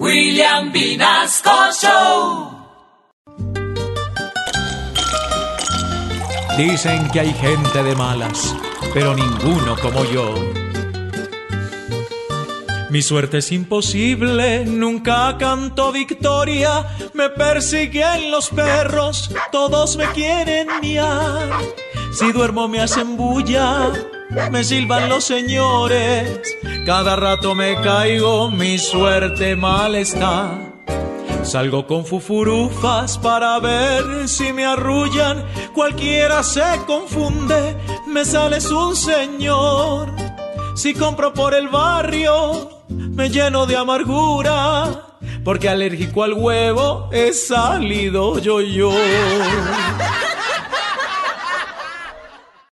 William Vinasco Show. Dicen que hay gente de malas, pero ninguno como yo. Mi suerte es imposible, nunca canto victoria, me persiguen los perros, todos me quieren miar. Si duermo me hacen bulla, me silban los señores, cada rato me caigo, mi suerte mal está. Salgo con fufurufas para ver si me arrullan, cualquiera se confunde, me sales un señor. Si compro por el barrio, me lleno de amargura, porque alérgico al huevo he salido yo yo.